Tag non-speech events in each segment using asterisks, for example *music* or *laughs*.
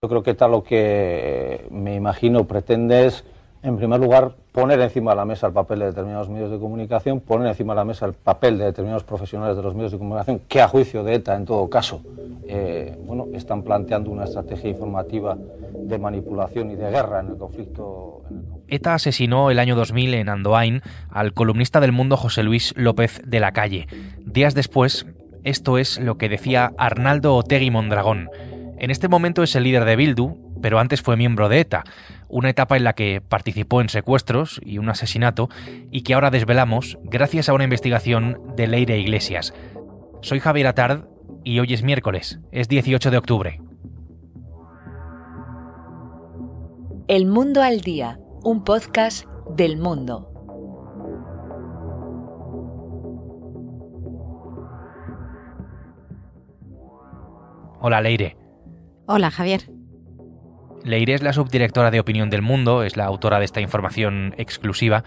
Yo creo que tal lo que me imagino pretende es, en primer lugar, poner encima de la mesa el papel de determinados medios de comunicación, poner encima de la mesa el papel de determinados profesionales de los medios de comunicación, que a juicio de ETA, en todo caso, eh, bueno, están planteando una estrategia informativa de manipulación y de guerra en el conflicto. ETA asesinó el año 2000 en Andoain al columnista del mundo José Luis López de la Calle. Días después, esto es lo que decía Arnaldo Otegui Mondragón, en este momento es el líder de Bildu, pero antes fue miembro de ETA, una etapa en la que participó en secuestros y un asesinato y que ahora desvelamos gracias a una investigación de Leire Iglesias. Soy Javier Atard y hoy es miércoles, es 18 de octubre. El Mundo al Día, un podcast del mundo. Hola Leire. Hola, Javier. Leire es la subdirectora de Opinión del Mundo, es la autora de esta información exclusiva,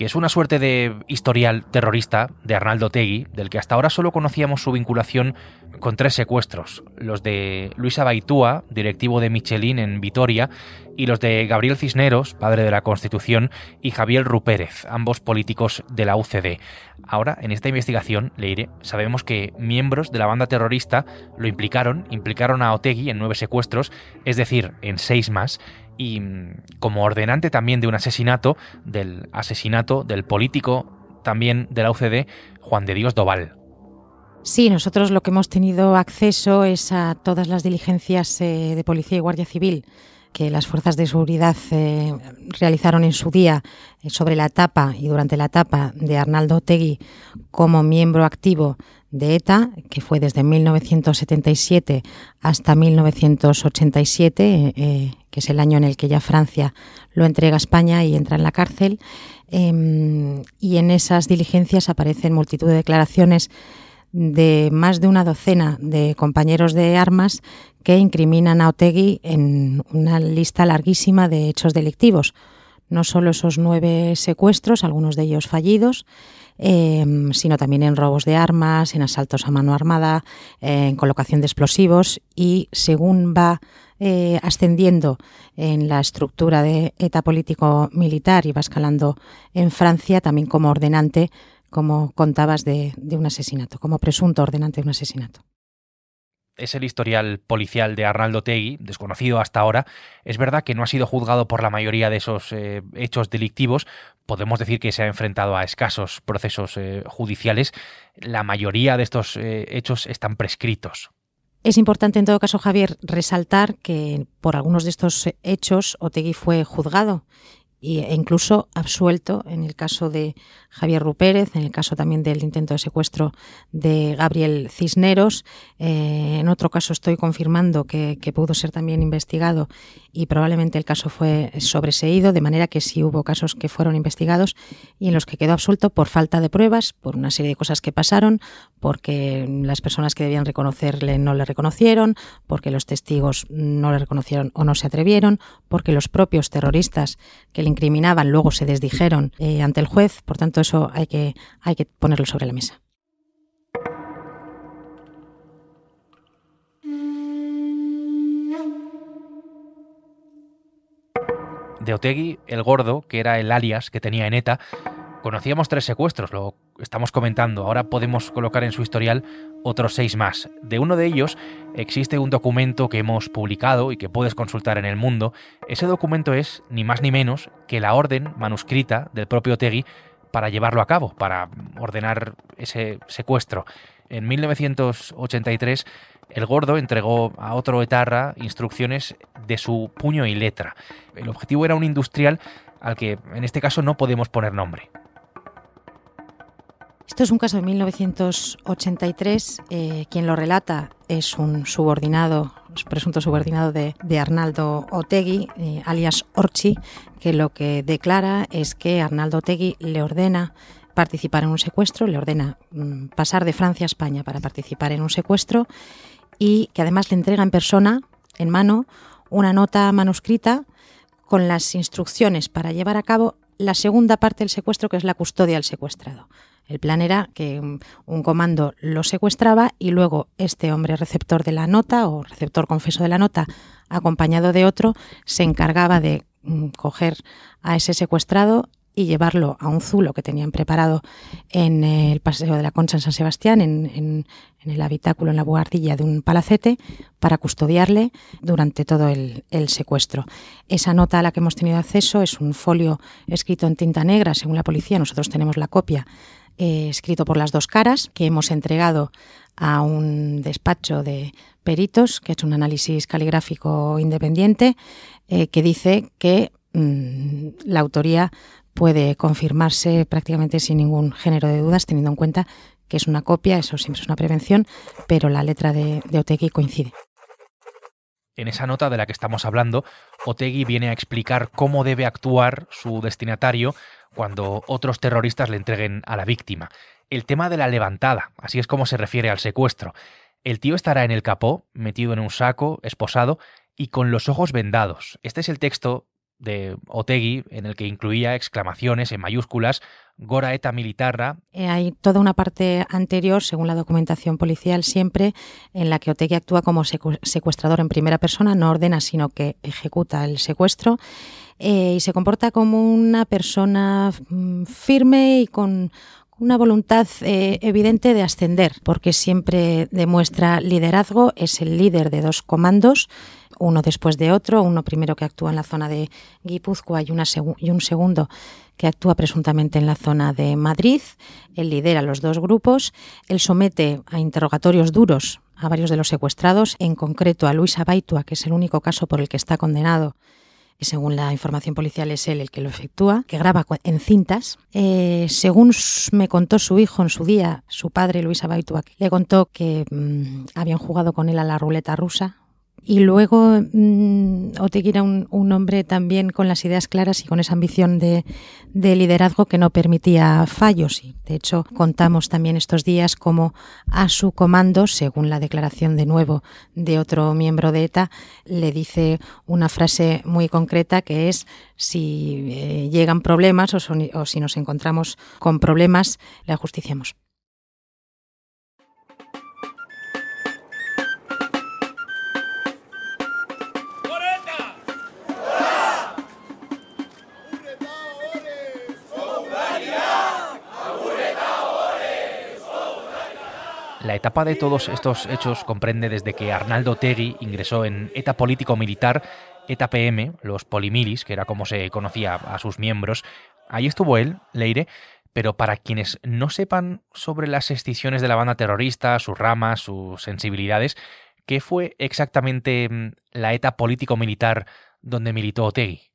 que es una suerte de historial terrorista de Arnaldo Tegui, del que hasta ahora solo conocíamos su vinculación con tres secuestros, los de Luisa Baitúa, directivo de Michelin en Vitoria, y los de Gabriel Cisneros, padre de la Constitución, y Javier Rupérez, ambos políticos de la UCD. Ahora, en esta investigación, Leire, sabemos que miembros de la banda terrorista lo implicaron, implicaron a Otegui en nueve secuestros, es decir, en seis más, y mm, como ordenante también de un asesinato, del asesinato del político también de la UCD, Juan de Dios Doval. Sí, nosotros lo que hemos tenido acceso es a todas las diligencias eh, de policía y guardia civil que las fuerzas de seguridad eh, realizaron en su día eh, sobre la etapa y durante la etapa de Arnaldo Otegui como miembro activo de ETA, que fue desde 1977 hasta 1987, que es el año en el que ya Francia lo entrega a España y entra en la cárcel. Em, y en esas diligencias aparecen multitud de declaraciones de más de una docena de compañeros de armas que incriminan a Otegui en una lista larguísima de hechos delictivos. No solo esos nueve secuestros, algunos de ellos fallidos, em, sino también en robos de armas, en asaltos a mano armada, en colocación de explosivos y según va eh, ascendiendo en la estructura de ETA político-militar y va escalando en Francia también como ordenante como contabas, de, un asesinato, como presunto ordenante de un asesinato es el historial policial de Arnaldo Tegui, desconocido hasta ahora. Es verdad que no ha sido juzgado por la mayoría de esos eh, hechos delictivos. Podemos decir que se ha enfrentado a escasos procesos eh, judiciales. La mayoría de estos eh, hechos están prescritos. Es importante, en todo caso, Javier, resaltar que por algunos de estos hechos Otegui fue juzgado e incluso absuelto en el caso de Javier Rupérez, en el caso también del intento de secuestro de Gabriel Cisneros. Eh, en otro caso estoy confirmando que, pudo ser también investigado y probablemente el caso fue sobreseído, de manera que sí hubo casos que fueron investigados y en los que quedó absuelto por falta de pruebas, por una serie de cosas que pasaron, porque las personas que debían reconocerle no le reconocieron, porque los testigos no le reconocieron o no se atrevieron, porque los propios terroristas que le incriminaban luego se desdijeron eh, ante el juez. Por tanto, eso hay que, hay que ponerlo sobre la mesa. De Otegui, el gordo, que era el alias que tenía en ETA, conocíamos tres secuestros, lo estamos comentando. Ahora podemos colocar en su historial otros seis más. De uno de ellos existe un documento que hemos publicado y que puedes consultar en el mundo. Ese documento es, ni más ni menos, que la orden manuscrita del propio Otegui para llevarlo a cabo, para ordenar ese secuestro. En 1983, el gordo entregó a otro etarra instrucciones de su puño y letra. El objetivo era un industrial al que en este caso no podemos poner nombre. Esto es un caso de 1983. Eh, quien lo relata es un subordinado, presunto subordinado de, Arnaldo Otegui, eh, alias Orchi, que lo que declara es que Arnaldo Otegui le ordena participar en un secuestro, le ordena mm, pasar de Francia a España para participar en un secuestro y que además le entrega en persona, en mano, una nota manuscrita con las instrucciones para llevar a cabo la segunda parte del secuestro, que es la custodia del secuestrado. El plan era que un comando lo secuestraba y luego este hombre receptor de la nota o receptor confeso de la nota acompañado de otro, se encargaba de mm, coger a ese secuestrado y llevarlo a un zulo que tenían preparado en el Paseo de la Concha en San Sebastián, en, el habitáculo, en la buhardilla de un palacete, para custodiarle durante todo el, secuestro. Esa nota a la que hemos tenido acceso es un folio escrito en tinta negra, según la policía, nosotros tenemos la copia, eh, escrito por las dos caras, que hemos entregado a un despacho de peritos que ha hecho un análisis caligráfico independiente, eh, que dice que mm, la autoría puede confirmarse prácticamente sin ningún género de dudas, teniendo en cuenta que es una copia, eso siempre es una prevención, pero la letra de, de coincide. En esa nota de la que estamos hablando, Otegui viene a explicar cómo debe actuar su destinatario cuando otros terroristas le entreguen a la víctima. El tema de la levantada, así es como se refiere al secuestro. El tío estará en el capó, metido en un saco, esposado y con los ojos vendados. Este es el texto de Otegui, en el que incluía exclamaciones en mayúsculas, Gora eta militarra. Eh, hay toda una parte anterior, según la documentación policial, siempre en la que Otegui actúa como secuestrador en primera persona, no ordena, sino que ejecuta el secuestro. Eh, y se comporta como una persona mm, firme y con una voluntad eh, evidente de ascender, porque siempre demuestra liderazgo, es el líder de dos comandos uno después de otro, uno primero que actúa en la zona de Guipúzcoa y, un segundo que actúa presuntamente en la zona de Madrid. Él lidera los dos grupos, él somete a interrogatorios duros a varios de los secuestrados, en concreto a Luis Abaitua, que es el único caso por el que está condenado y según la información policial es él el que lo efectúa, que graba en cintas. Eh, según me contó su hijo en su día, su padre Luis Abaitua, le contó que mm, habían jugado con él a la ruleta rusa, y luego mmm, Otegui era un, hombre también con las ideas claras y con esa ambición de, liderazgo que no permitía fallos. Y de hecho, contamos también estos días como a su comando, según la declaración de nuevo de otro miembro de ETA, le dice una frase muy concreta que es si eh, llegan problemas o, o si nos encontramos con problemas, le ajusticiamos. La etapa de todos estos hechos comprende desde que Arnaldo Tegui ingresó en ETA político-militar, ETA PM, los polimilis, que era como se conocía a sus miembros. Ahí estuvo él, Leire, pero para quienes no sepan sobre las escisiones de la banda terrorista, sus ramas, sus sensibilidades, ¿qué fue exactamente mm, la ETA político-militar donde militó Otegui?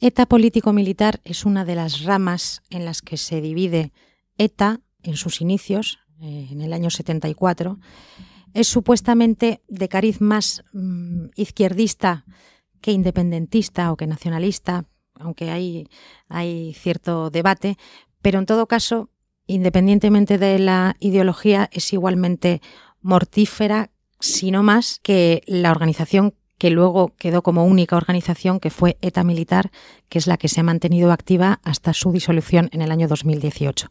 ETA político-militar es una de las ramas en las que se divide ETA en sus inicios, eh, en el año 74, es supuestamente de cariz más mm, izquierdista que independentista o que nacionalista, aunque hay, hay cierto debate, pero en todo caso, independientemente de la ideología, es igualmente mortífera, si no más, que la organización que luego quedó como única organización, que fue ETA Militar, que es la que se ha mantenido activa hasta su disolución en el año 2018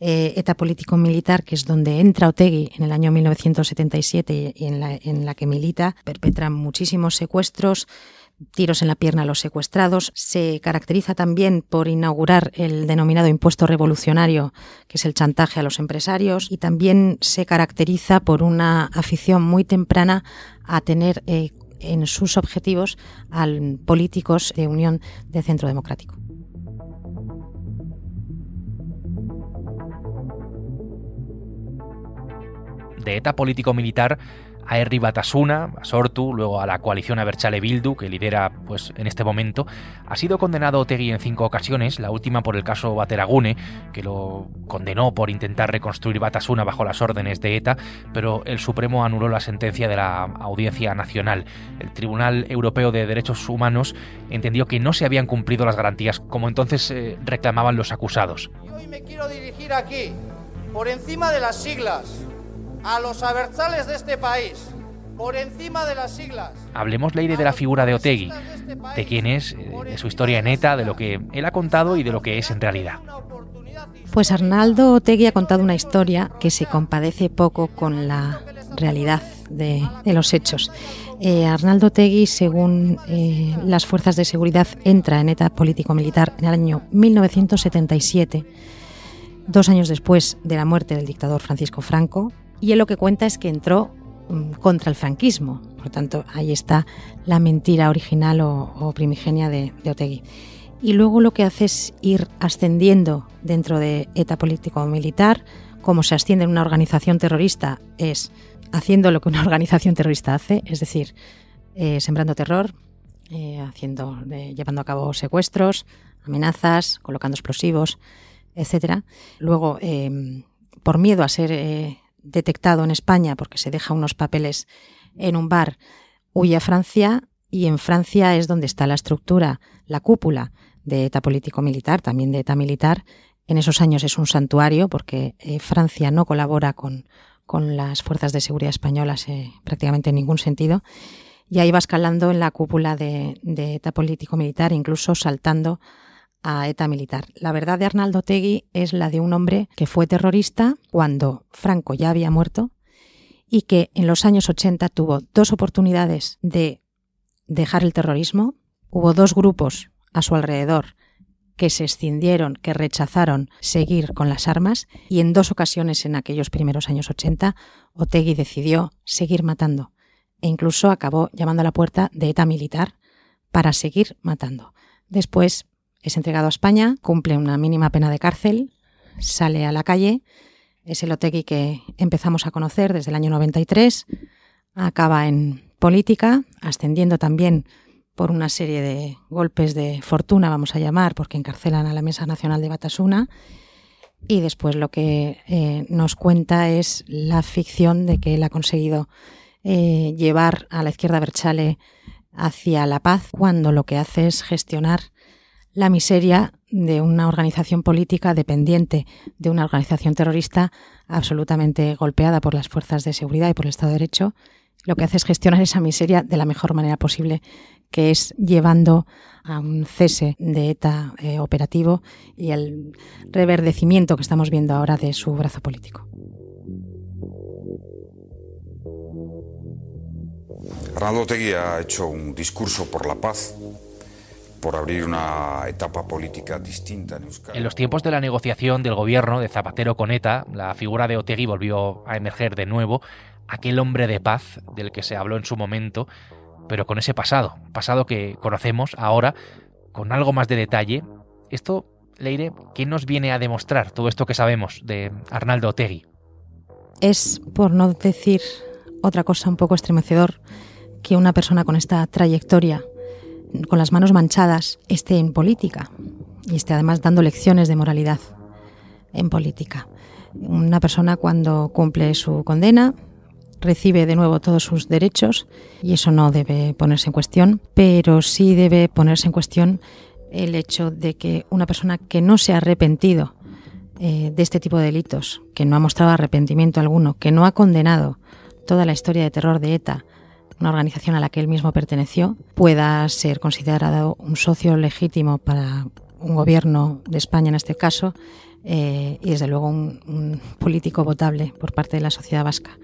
eh, ETA político-militar, que es donde entra Otegui en el año 1977 y en la, en la que milita, perpetra muchísimos secuestros, tiros en la pierna a los secuestrados. Se caracteriza también por inaugurar el denominado impuesto revolucionario, que es el chantaje a los empresarios, y también se caracteriza por una afición muy temprana a tener eh, en sus objetivos a políticos de Unión de Centro Democrático. De ETA político-militar a Herri Batasuna, a Sortu, luego a la coalición Abertzale Bildu, que lidera pues, en este momento. Ha sido condenado Otegui en cinco ocasiones, la última por el caso Bateragune, que lo condenó por intentar reconstruir Batasuna bajo las órdenes de ETA, pero el Supremo anuló la sentencia de la Audiencia Nacional. El Tribunal Europeo de Derechos Humanos entendió que no se habían cumplido las garantías como entonces eh, reclamaban los acusados. Hoy me quiero dirigir aquí, por encima de las siglas a los abertzales de este país, por encima de las siglas. Hablemos, Leire, de la figura de Otegui, de quién es, eh, de su historia neta, de lo que él ha contado y de lo que es en realidad. Pues Arnaldo Otegui ha contado una historia que se compadece poco con la realidad de, los hechos. Eh, Arnaldo Tegui, según eh, las fuerzas de seguridad, entra en ETA político-militar en el año 1977, dos años después de la muerte del dictador Francisco Franco, y él lo que cuenta es que entró mm, contra el franquismo. Por tanto, ahí está la mentira original o, primigenia de, Otegui y luego lo que hace es ir ascendiendo dentro de ETA político-militar. Como se asciende en una organización terrorista es haciendo lo que una *laughs* organización terrorista hace, es decir, eh, sembrando terror, eh, haciendo, eh, llevando a cabo secuestros, amenazas, colocando explosivos, etcétera. Luego, por miedo a ser detectado en España, porque se deja unos papeles en un bar, huye a Francia y en Francia es donde está la estructura, la cúpula de ETA político-militar, también de ETA militar. En esos años es un santuario porque eh, Francia no colabora con, con, las fuerzas de seguridad españolas eh, prácticamente en ningún sentido. Y ahí va escalando en la cúpula de, ETA político-militar, incluso saltando a ETA militar. La verdad de Arnaldo Tegui es la de un hombre que fue terrorista cuando Franco ya había muerto y que en los años 80 tuvo dos oportunidades de dejar el terrorismo. Hubo dos grupos a su alrededor que se escindieron, que rechazaron seguir con las armas y en dos ocasiones en aquellos primeros años 80 Otegui decidió seguir matando e incluso acabó llamando a la puerta de ETA militar para seguir matando. Después es entregado a España, cumple una mínima pena de cárcel, sale a la calle, es el Otegui que empezamos a conocer desde el año 93, acaba en política, ascendiendo también por una serie de golpes de fortuna, vamos a llamar, porque encarcelan a la Mesa Nacional de Batasuna. Y después lo que eh, nos cuenta es la ficción de que él ha conseguido eh, llevar a la izquierda Berchale hacia la paz, cuando lo que hace es gestionar la miseria de una organización política dependiente de una organización terrorista absolutamente golpeada por las fuerzas de seguridad y por el Estado de Derecho. Lo que hace es gestionar esa miseria de la mejor manera posible que es llevando a un cese de ETA eh, operativo y el reverdecimiento que estamos viendo ahora de su brazo político. Arnaldo Tegui ha hecho un discurso por la paz, por abrir una etapa política distinta en Euskadi. En los tiempos de la negociación del gobierno de Zapatero con ETA, la figura de Otegui volvió a emerger de nuevo, aquel hombre de paz del que se habló en su momento pero con ese pasado, pasado que conocemos ahora con algo más de detalle. Esto, Leire, ¿qué nos viene a demostrar todo esto que sabemos de Arnaldo Otegui? Es, por no decir otra cosa un poco estremecedor, que una persona con esta trayectoria, con las manos manchadas, esté en política y esté además dando lecciones de moralidad en política. Una persona cuando cumple su condena recibe de nuevo todos sus derechos y eso no debe ponerse en cuestión, pero sí debe ponerse en cuestión el hecho de que una persona que no se ha arrepentido eh, de este tipo de delitos, que no ha mostrado arrepentimiento alguno, que no ha condenado toda la historia de terror de ETA, una organización a la que él mismo perteneció, pueda ser considerado un socio legítimo para un gobierno de España en este caso eh, y desde luego un político votable por parte de la sociedad vasca.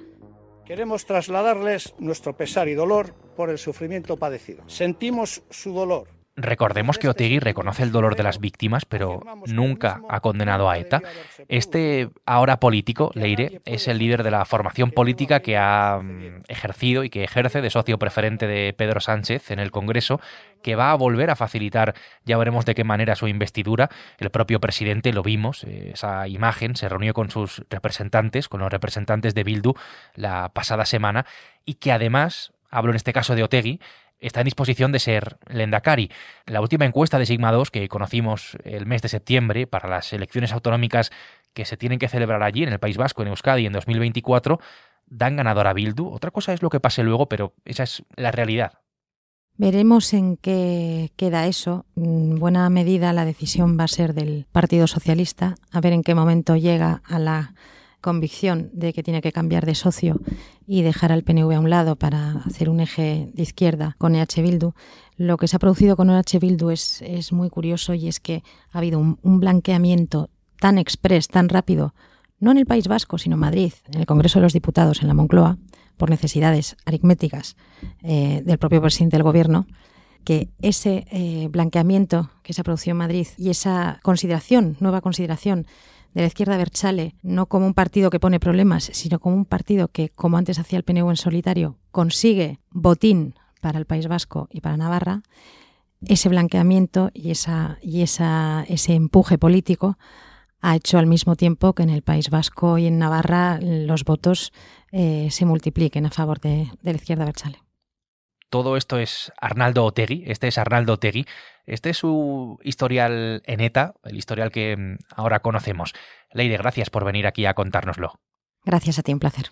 Queremos trasladarles nuestro pesar y dolor por el sufrimiento padecido. Sentimos su dolor. Recordemos que Otegui reconoce el dolor de las víctimas, pero nunca ha condenado a ETA. Este ahora político, Leire, es el líder de la formación política que ha mm, ejercido y que ejerce de socio preferente de Pedro Sánchez en el Congreso que va a volver a facilitar, ya veremos de qué manera, su investidura. El propio presidente, lo vimos, eh, esa imagen, se reunió con sus representantes, con los representantes de Bildu la pasada semana, y que además, hablo en este caso de Otegui, está en disposición de ser Lendakari. La última encuesta de Sigma 2 que conocimos el mes de septiembre para las elecciones autonómicas que se tienen que celebrar allí en el País Vasco, en Euskadi, en 2024, dan ganador a Bildu. Otra cosa es lo que pase luego, pero esa es la realidad. Veremos en qué queda eso. En buena medida la decisión va a ser del Partido Socialista, a ver en qué momento llega a la convicción de que tiene que cambiar de socio y dejar al PNV a un lado para hacer un eje de izquierda con EH Bildu. Lo que se ha producido con EH Bildu es, es muy curioso y es que ha habido un, blanqueamiento tan express, tan rápido, no en el País Vasco, sino en Madrid, en el Congreso de los Diputados, en la Moncloa, por necesidades aritméticas eh, del propio presidente del gobierno, que ese eh, blanqueamiento que se ha producido en Madrid y esa consideración, nueva consideración de la izquierda Berchale, no como un partido que pone problemas, sino como un partido que, como antes hacía el PNU en solitario, consigue botín para el País Vasco y para Navarra, ese blanqueamiento y, esa, y esa, ese empuje político ha hecho al mismo tiempo que en el País Vasco y en Navarra los votos eh, se multipliquen a favor de, de la izquierda Berchale. Todo esto es Arnaldo Otegui, este es Arnaldo Otegui, este es su historial en ETA, el historial que mm, ahora conocemos. Leire, gracias por venir aquí a contárnoslo. Gracias a ti, un placer.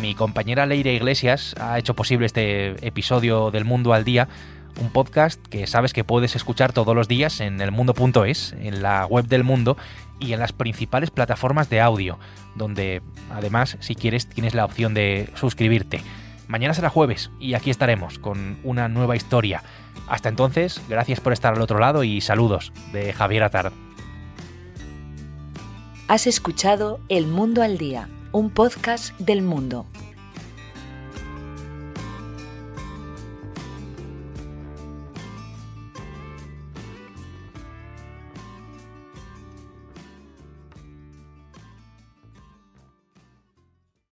Mi compañera Leire Iglesias ha hecho posible este episodio del Mundo al Día, un podcast que sabes que puedes escuchar todos los días en elmundo.es, en la web del mundo y en las principales plataformas de audio, donde además, si quieres, tienes la opción de suscribirte. Mañana será jueves y aquí estaremos con una nueva historia. Hasta entonces, gracias por estar al otro lado y saludos de Javier Atard. Has escuchado El Mundo al Día, un podcast del mundo